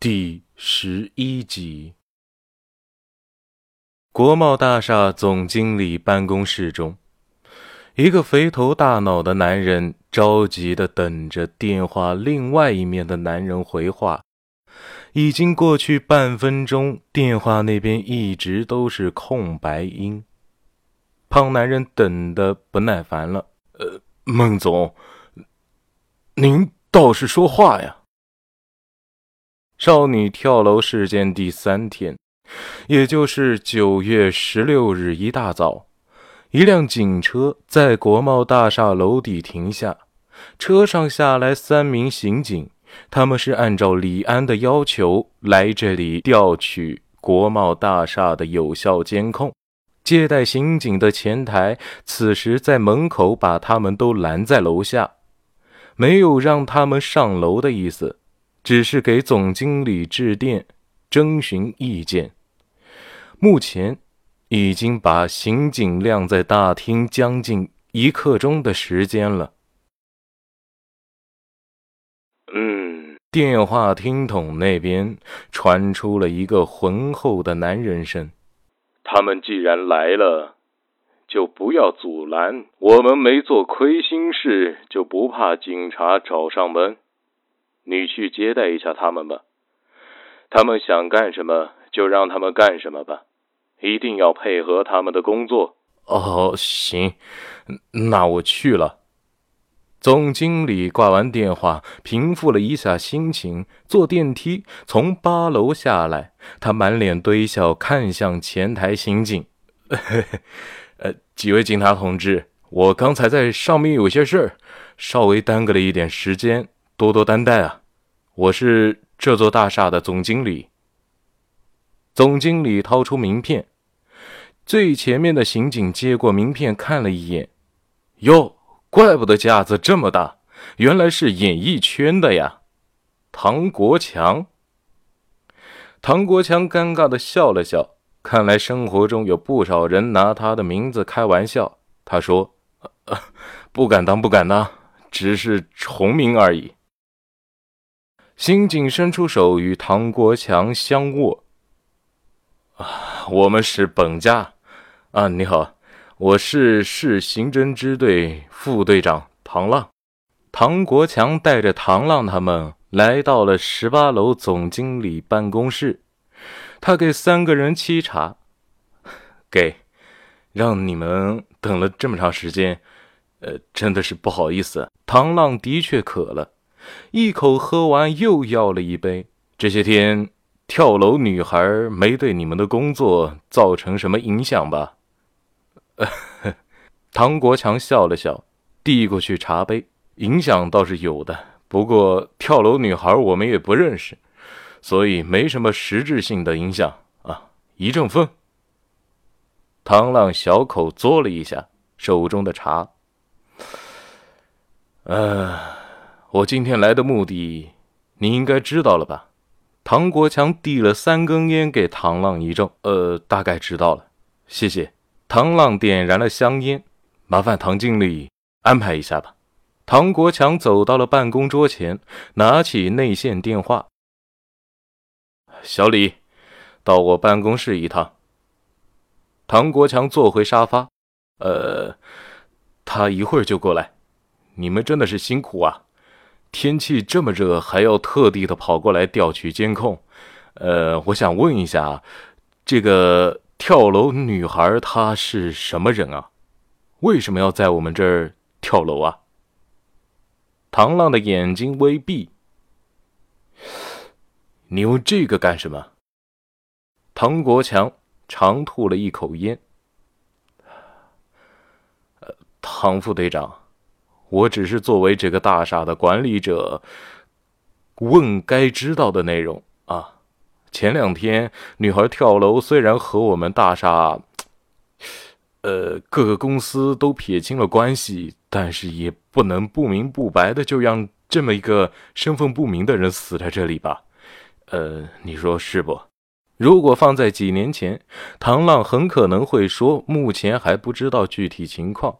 第十一集，国贸大厦总经理办公室中，一个肥头大脑的男人着急的等着电话另外一面的男人回话。已经过去半分钟，电话那边一直都是空白音。胖男人等的不耐烦了：“呃，孟总，您倒是说话呀！”少女跳楼事件第三天，也就是九月十六日一大早，一辆警车在国贸大厦楼底停下，车上下来三名刑警，他们是按照李安的要求来这里调取国贸大厦的有效监控。接待刑警的前台此时在门口把他们都拦在楼下，没有让他们上楼的意思。只是给总经理致电，征询意见。目前已经把刑警晾在大厅将近一刻钟的时间了。嗯，电话听筒那边传出了一个浑厚的男人声：“他们既然来了，就不要阻拦。我们没做亏心事，就不怕警察找上门。”你去接待一下他们吧，他们想干什么就让他们干什么吧，一定要配合他们的工作。哦，行，那我去了。总经理挂完电话，平复了一下心情，坐电梯从八楼下来，他满脸堆笑，看向前台刑警：“ 呃，几位警察同志，我刚才在上面有些事儿，稍微耽搁了一点时间。”多多担待啊！我是这座大厦的总经理。总经理掏出名片，最前面的刑警接过名片看了一眼，哟，怪不得架子这么大，原来是演艺圈的呀！唐国强。唐国强尴尬的笑了笑，看来生活中有不少人拿他的名字开玩笑。他说：“不敢当，不敢当，只是重名而已。”刑警伸出手与唐国强相握。啊，我们是本家。啊，你好，我是市刑侦支队副队长唐浪。唐国强带着唐浪他们来到了十八楼总经理办公室，他给三个人沏茶，给，让你们等了这么长时间，呃，真的是不好意思。唐浪的确渴了。一口喝完，又要了一杯。这些天，跳楼女孩没对你们的工作造成什么影响吧？唐国强笑了笑，递过去茶杯。影响倒是有的，不过跳楼女孩我们也不认识，所以没什么实质性的影响啊。一阵风。唐浪小口嘬了一下手中的茶，呃。我今天来的目的，你应该知道了吧？唐国强递了三根烟给唐浪一怔，呃，大概知道了，谢谢。唐浪点燃了香烟，麻烦唐经理安排一下吧。唐国强走到了办公桌前，拿起内线电话：“小李，到我办公室一趟。”唐国强坐回沙发，呃，他一会儿就过来。你们真的是辛苦啊！天气这么热，还要特地的跑过来调取监控，呃，我想问一下，这个跳楼女孩她是什么人啊？为什么要在我们这儿跳楼啊？唐浪的眼睛微闭，你问这个干什么？唐国强长吐了一口烟，唐副队长。我只是作为这个大厦的管理者，问该知道的内容啊。前两天女孩跳楼，虽然和我们大厦，呃，各个公司都撇清了关系，但是也不能不明不白的就让这么一个身份不明的人死在这里吧？呃，你说是不？如果放在几年前，唐浪很可能会说，目前还不知道具体情况。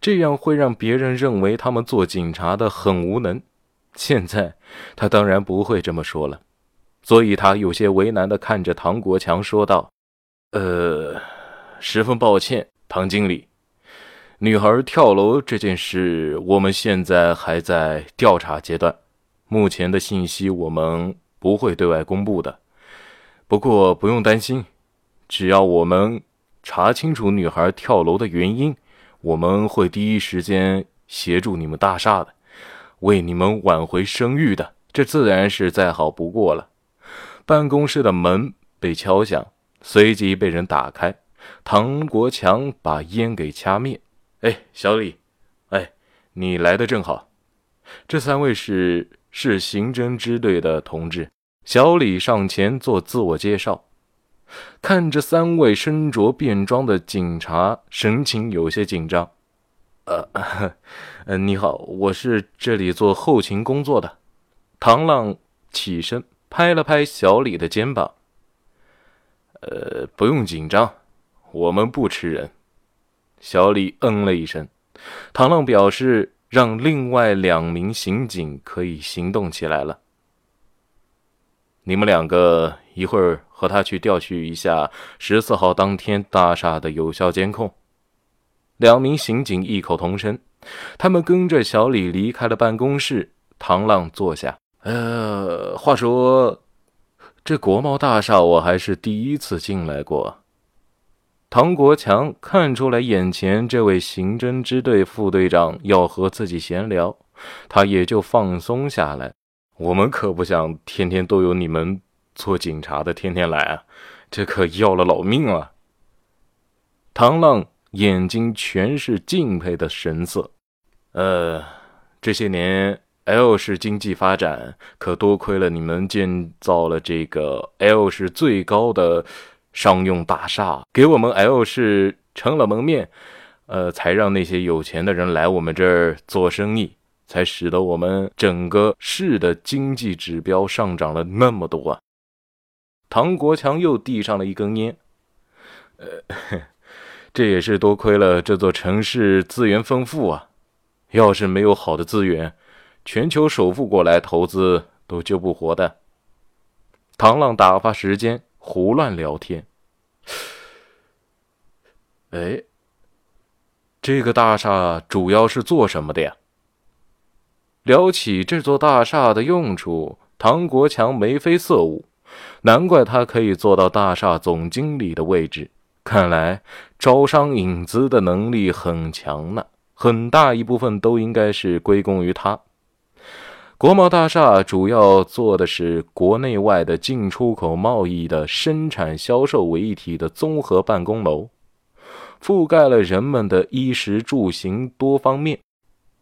这样会让别人认为他们做警察的很无能。现在他当然不会这么说了。所以他有些为难的看着唐国强说道：“呃，十分抱歉，唐经理，女孩跳楼这件事，我们现在还在调查阶段，目前的信息我们不会对外公布的。不过不用担心，只要我们查清楚女孩跳楼的原因，我们会第一时间协助你们大厦的，为你们挽回声誉的。这自然是再好不过了。”办公室的门被敲响，随即被人打开。唐国强把烟给掐灭。哎，小李，哎，你来的正好。这三位是市刑侦支队的同志。小李上前做自我介绍，看着三位身着便装的警察，神情有些紧张。呃，呃，你好，我是这里做后勤工作的。唐浪起身。拍了拍小李的肩膀，呃，不用紧张，我们不吃人。小李嗯了一声。唐浪表示让另外两名刑警可以行动起来了。你们两个一会儿和他去调取一下十四号当天大厦的有效监控。两名刑警异口同声，他们跟着小李离开了办公室。唐浪坐下。呃，话说，这国贸大厦我还是第一次进来过。唐国强看出来，眼前这位刑侦支队副队长要和自己闲聊，他也就放松下来。我们可不想天天都有你们做警察的天天来啊，这可要了老命了。唐浪眼睛全是敬佩的神色。呃，这些年。L 市经济发展可多亏了你们建造了这个 L 市最高的商用大厦，给我们 L 市撑了门面，呃，才让那些有钱的人来我们这儿做生意，才使得我们整个市的经济指标上涨了那么多啊！唐国强又递上了一根烟，呃，这也是多亏了这座城市资源丰富啊，要是没有好的资源。全球首富过来投资都救不活的。唐浪打发时间，胡乱聊天。哎，这个大厦主要是做什么的呀？聊起这座大厦的用处，唐国强眉飞色舞。难怪他可以做到大厦总经理的位置，看来招商引资的能力很强呢。很大一部分都应该是归功于他。国贸大厦主要做的是国内外的进出口贸易的生产销售为一体的综合办公楼，覆盖了人们的衣食住行多方面，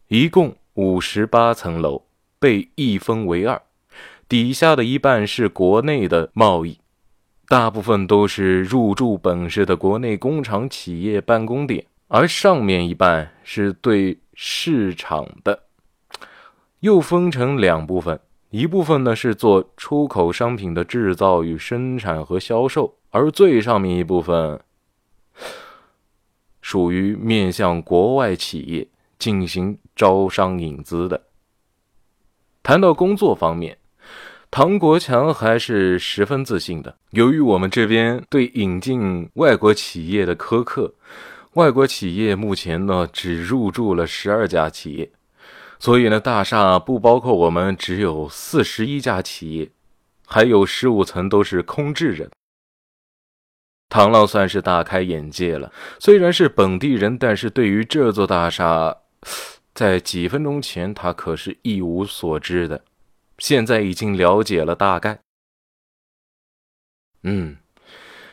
一共五十八层楼，被一分为二，底下的一半是国内的贸易，大部分都是入驻本市的国内工厂企业办公点，而上面一半是对市场的。又分成两部分，一部分呢是做出口商品的制造与生产和销售，而最上面一部分属于面向国外企业进行招商引资的。谈到工作方面，唐国强还是十分自信的。由于我们这边对引进外国企业的苛刻，外国企业目前呢只入驻了十二家企业。所以呢，大厦不包括我们，只有四十一家企业，还有十五层都是空置人。唐浪算是大开眼界了。虽然是本地人，但是对于这座大厦，在几分钟前他可是一无所知的，现在已经了解了大概。嗯，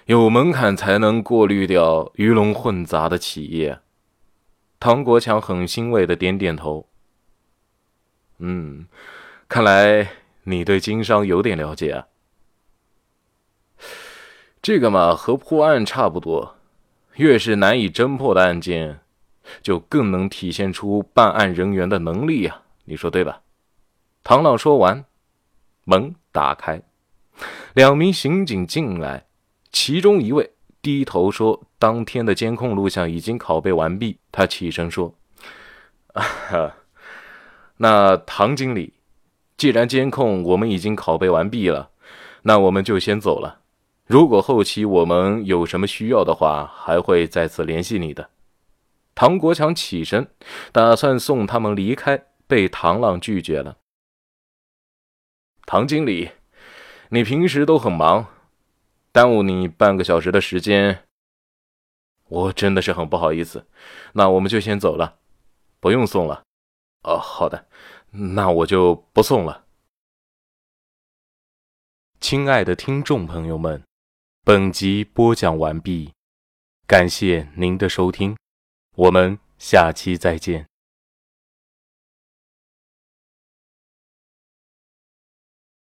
有门槛才能过滤掉鱼龙混杂的企业。唐国强很欣慰的点点头。嗯，看来你对经商有点了解啊。这个嘛，和破案差不多。越是难以侦破的案件，就更能体现出办案人员的能力呀。你说对吧？唐老说完，门打开，两名刑警进来，其中一位低头说：“当天的监控录像已经拷贝完毕。”他起身说：“啊哈。”那唐经理，既然监控我们已经拷贝完毕了，那我们就先走了。如果后期我们有什么需要的话，还会再次联系你的。”唐国强起身，打算送他们离开，被唐浪拒绝了。唐经理，你平时都很忙，耽误你半个小时的时间，我真的是很不好意思。那我们就先走了，不用送了。哦，好的，那我就不送了。亲爱的听众朋友们，本集播讲完毕，感谢您的收听，我们下期再见。